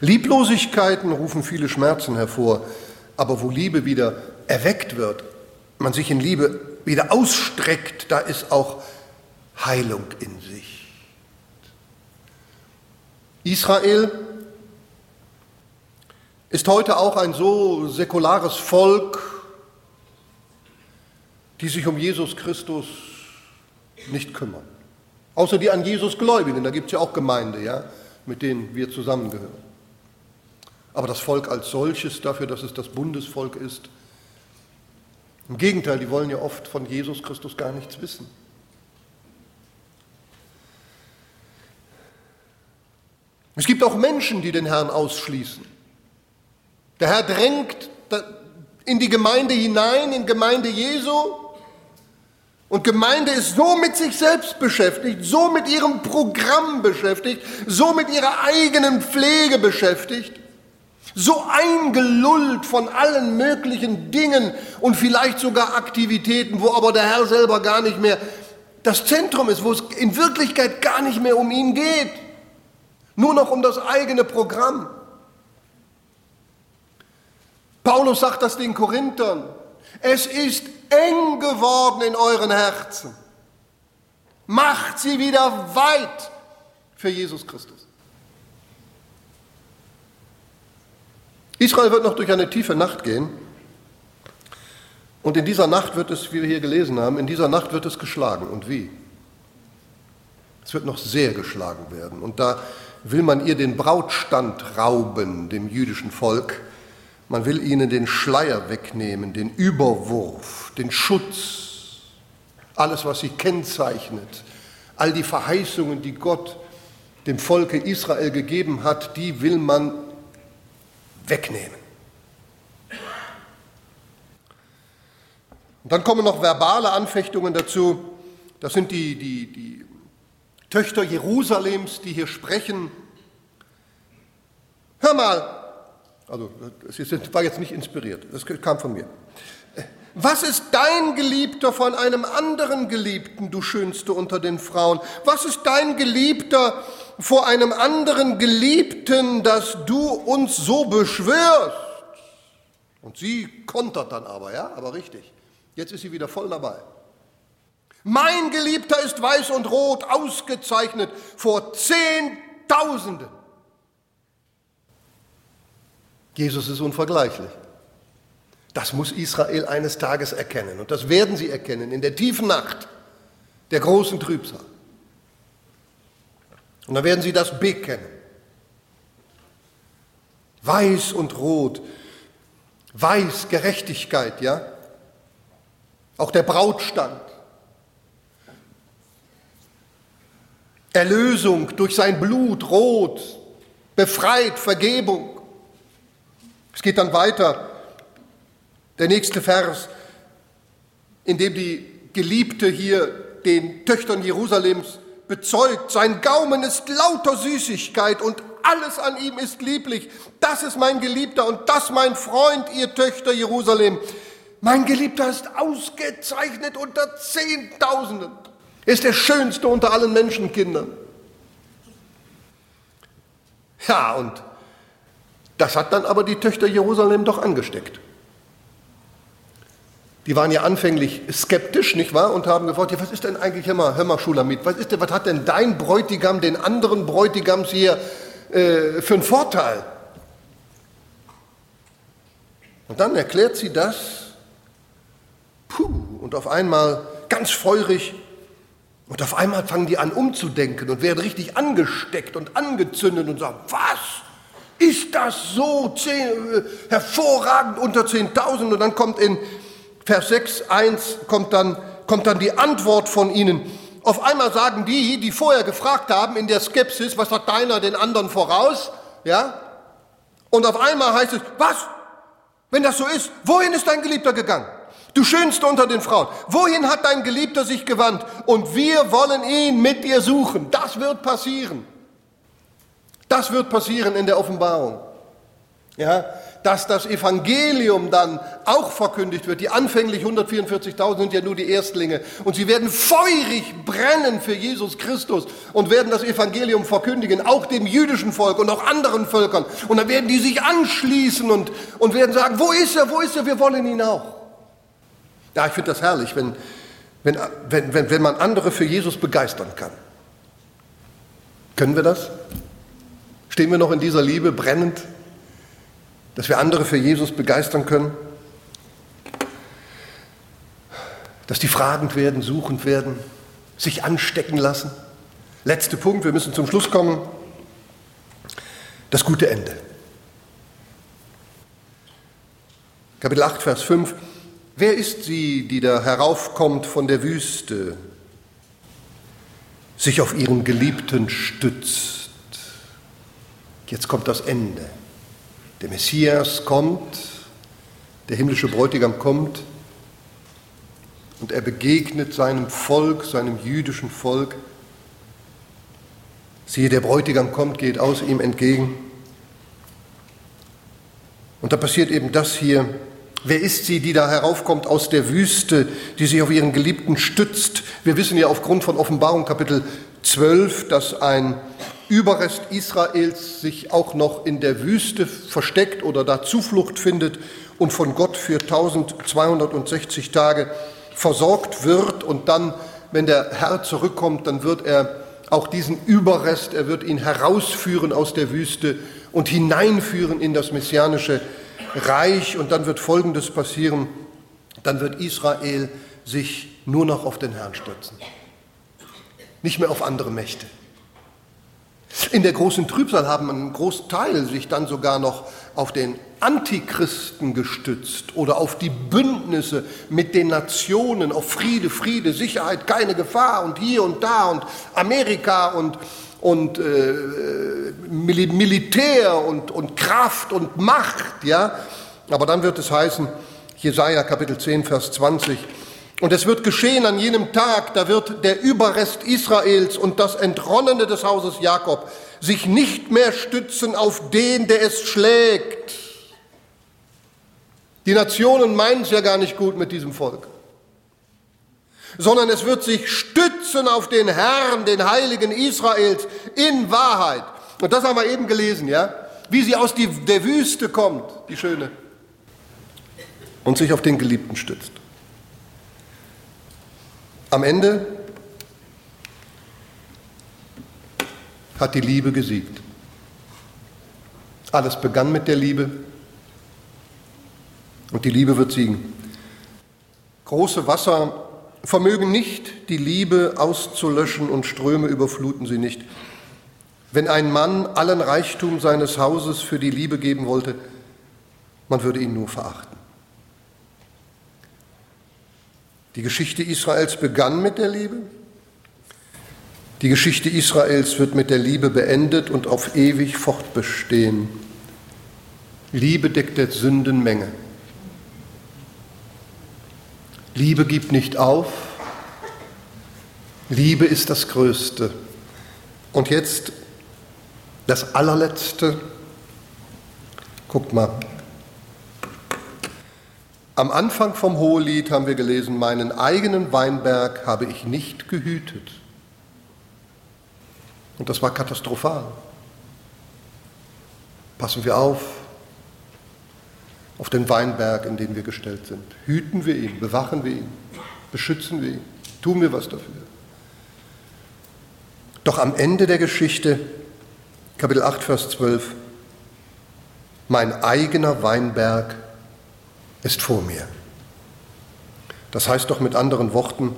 Lieblosigkeiten rufen viele Schmerzen hervor, aber wo Liebe wieder erweckt wird, man sich in Liebe wieder ausstreckt, da ist auch Heilung in sich. Israel ist heute auch ein so säkulares Volk, die sich um Jesus Christus nicht kümmern. Außer die an Jesus Gläubigen, da gibt es ja auch Gemeinde, ja, mit denen wir zusammengehören. Aber das Volk als solches, dafür, dass es das Bundesvolk ist, im Gegenteil, die wollen ja oft von Jesus Christus gar nichts wissen. Es gibt auch Menschen, die den Herrn ausschließen. Der Herr drängt in die Gemeinde hinein, in Gemeinde Jesu. Und Gemeinde ist so mit sich selbst beschäftigt, so mit ihrem Programm beschäftigt, so mit ihrer eigenen Pflege beschäftigt, so eingelullt von allen möglichen Dingen und vielleicht sogar Aktivitäten, wo aber der Herr selber gar nicht mehr das Zentrum ist, wo es in Wirklichkeit gar nicht mehr um ihn geht, nur noch um das eigene Programm. Paulus sagt das den Korinthern. Es ist eng geworden in euren Herzen. Macht sie wieder weit für Jesus Christus. Israel wird noch durch eine tiefe Nacht gehen. Und in dieser Nacht wird es, wie wir hier gelesen haben, in dieser Nacht wird es geschlagen. Und wie? Es wird noch sehr geschlagen werden. Und da will man ihr den Brautstand rauben, dem jüdischen Volk. Man will ihnen den Schleier wegnehmen, den Überwurf, den Schutz, alles, was sie kennzeichnet, all die Verheißungen, die Gott dem Volke Israel gegeben hat, die will man wegnehmen. Und dann kommen noch verbale Anfechtungen dazu. Das sind die, die, die Töchter Jerusalems, die hier sprechen. Hör mal, also es war jetzt nicht inspiriert, das kam von mir. Was ist dein Geliebter von einem anderen Geliebten, du Schönste unter den Frauen? Was ist dein Geliebter vor einem anderen Geliebten, dass du uns so beschwörst? Und sie kontert dann aber, ja, aber richtig. Jetzt ist sie wieder voll dabei. Mein Geliebter ist weiß und rot, ausgezeichnet vor Zehntausenden. Jesus ist unvergleichlich. Das muss Israel eines Tages erkennen. Und das werden sie erkennen in der tiefen Nacht der großen Trübsal. Und dann werden sie das bekennen. Weiß und Rot. Weiß Gerechtigkeit, ja? Auch der Brautstand. Erlösung durch sein Blut, rot, befreit, Vergebung. Es geht dann weiter. Der nächste Vers, in dem die Geliebte hier den Töchtern Jerusalems bezeugt, sein Gaumen ist lauter Süßigkeit und alles an ihm ist lieblich. Das ist mein Geliebter und das mein Freund, ihr Töchter Jerusalem. Mein Geliebter ist ausgezeichnet unter Zehntausenden. Er ist der schönste unter allen Menschenkindern. Ja, und das hat dann aber die Töchter Jerusalem doch angesteckt. Die waren ja anfänglich skeptisch, nicht wahr? Und haben gefragt, ja, was ist denn eigentlich, hör mal, hör mal Schulamit, was, ist denn, was hat denn dein Bräutigam den anderen Bräutigams hier äh, für einen Vorteil? Und dann erklärt sie das, puh, und auf einmal ganz feurig, und auf einmal fangen die an umzudenken und werden richtig angesteckt und angezündet und sagen, was? Ist das so zehn, äh, hervorragend unter 10.000? Und dann kommt in Vers 6, 1, kommt dann, kommt dann die Antwort von ihnen. Auf einmal sagen die, die vorher gefragt haben in der Skepsis, was hat deiner den anderen voraus? Ja? Und auf einmal heißt es, was? Wenn das so ist, wohin ist dein Geliebter gegangen? Du schönste unter den Frauen. Wohin hat dein Geliebter sich gewandt? Und wir wollen ihn mit dir suchen. Das wird passieren. Das wird passieren in der Offenbarung. Ja, dass das Evangelium dann auch verkündigt wird. Die anfänglich 144.000 sind ja nur die Erstlinge. Und sie werden feurig brennen für Jesus Christus und werden das Evangelium verkündigen, auch dem jüdischen Volk und auch anderen Völkern. Und dann werden die sich anschließen und, und werden sagen, wo ist er, wo ist er, wir wollen ihn auch. Ja, ich finde das herrlich, wenn, wenn, wenn, wenn man andere für Jesus begeistern kann. Können wir das? Stehen wir noch in dieser Liebe brennend, dass wir andere für Jesus begeistern können? Dass die fragend werden, suchend werden, sich anstecken lassen. Letzter Punkt, wir müssen zum Schluss kommen. Das gute Ende. Kapitel 8, Vers 5. Wer ist sie, die da heraufkommt von der Wüste, sich auf ihren Geliebten stützt? Jetzt kommt das Ende. Der Messias kommt, der himmlische Bräutigam kommt und er begegnet seinem Volk, seinem jüdischen Volk. Siehe, der Bräutigam kommt, geht aus ihm entgegen. Und da passiert eben das hier. Wer ist sie, die da heraufkommt aus der Wüste, die sich auf ihren Geliebten stützt? Wir wissen ja aufgrund von Offenbarung Kapitel 12, dass ein Überrest Israels sich auch noch in der Wüste versteckt oder da Zuflucht findet und von Gott für 1260 Tage versorgt wird. Und dann, wenn der Herr zurückkommt, dann wird er auch diesen Überrest, er wird ihn herausführen aus der Wüste und hineinführen in das messianische Reich. Und dann wird Folgendes passieren, dann wird Israel sich nur noch auf den Herrn stürzen, nicht mehr auf andere Mächte. In der großen Trübsal haben ein Großteil sich dann sogar noch auf den Antichristen gestützt oder auf die Bündnisse mit den Nationen, auf Friede, Friede, Sicherheit, keine Gefahr und hier und da und Amerika und, und äh, Militär und, und Kraft und Macht, ja. Aber dann wird es heißen, Jesaja Kapitel 10, Vers 20, und es wird geschehen an jenem Tag, da wird der Überrest Israels und das Entronnene des Hauses Jakob sich nicht mehr stützen auf den, der es schlägt. Die Nationen meinen es ja gar nicht gut mit diesem Volk, sondern es wird sich stützen auf den Herrn, den Heiligen Israels in Wahrheit. Und das haben wir eben gelesen, ja? Wie sie aus die, der Wüste kommt, die Schöne, und sich auf den Geliebten stützt. Am Ende hat die Liebe gesiegt. Alles begann mit der Liebe und die Liebe wird siegen. Große Wasser vermögen nicht, die Liebe auszulöschen und Ströme überfluten sie nicht. Wenn ein Mann allen Reichtum seines Hauses für die Liebe geben wollte, man würde ihn nur verachten. Die Geschichte Israels begann mit der Liebe. Die Geschichte Israels wird mit der Liebe beendet und auf ewig fortbestehen. Liebe deckt der Sündenmenge. Liebe gibt nicht auf. Liebe ist das Größte. Und jetzt das allerletzte. Guckt mal, am Anfang vom Hohelied haben wir gelesen, meinen eigenen Weinberg habe ich nicht gehütet. Und das war katastrophal. Passen wir auf auf den Weinberg, in den wir gestellt sind. Hüten wir ihn, bewachen wir ihn, beschützen wir ihn, tun wir was dafür. Doch am Ende der Geschichte, Kapitel 8, Vers 12, mein eigener Weinberg ist vor mir. Das heißt doch mit anderen Worten,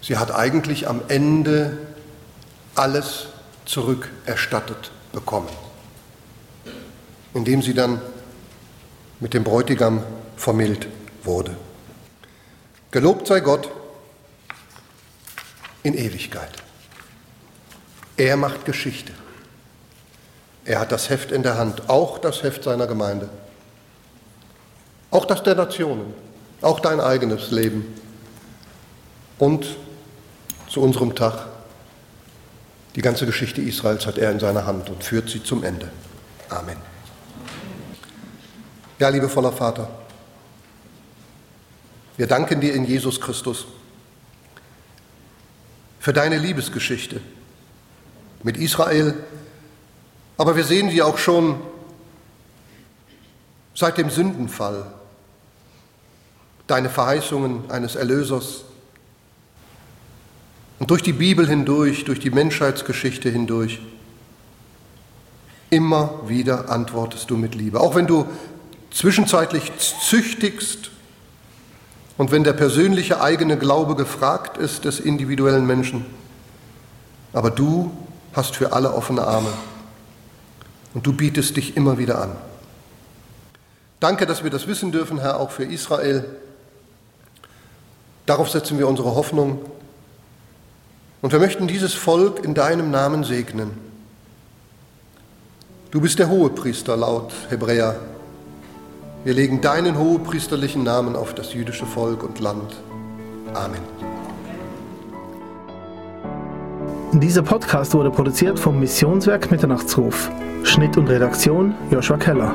sie hat eigentlich am Ende alles zurückerstattet bekommen, indem sie dann mit dem Bräutigam vermählt wurde. Gelobt sei Gott in Ewigkeit. Er macht Geschichte. Er hat das Heft in der Hand, auch das Heft seiner Gemeinde. Auch das der Nationen, auch dein eigenes Leben. Und zu unserem Tag, die ganze Geschichte Israels hat er in seiner Hand und führt sie zum Ende. Amen. Ja, liebevoller Vater, wir danken dir in Jesus Christus für deine Liebesgeschichte mit Israel, aber wir sehen sie auch schon seit dem Sündenfall deine Verheißungen eines Erlösers. Und durch die Bibel hindurch, durch die Menschheitsgeschichte hindurch, immer wieder antwortest du mit Liebe. Auch wenn du zwischenzeitlich züchtigst und wenn der persönliche eigene Glaube gefragt ist des individuellen Menschen. Aber du hast für alle offene Arme und du bietest dich immer wieder an. Danke, dass wir das wissen dürfen, Herr, auch für Israel. Darauf setzen wir unsere Hoffnung und wir möchten dieses Volk in deinem Namen segnen. Du bist der Hohepriester laut Hebräer wir legen deinen hohepriesterlichen Namen auf das jüdische Volk und Land. Amen. Dieser Podcast wurde produziert vom Missionswerk Mitternachtsruf. Schnitt und Redaktion Joshua Keller.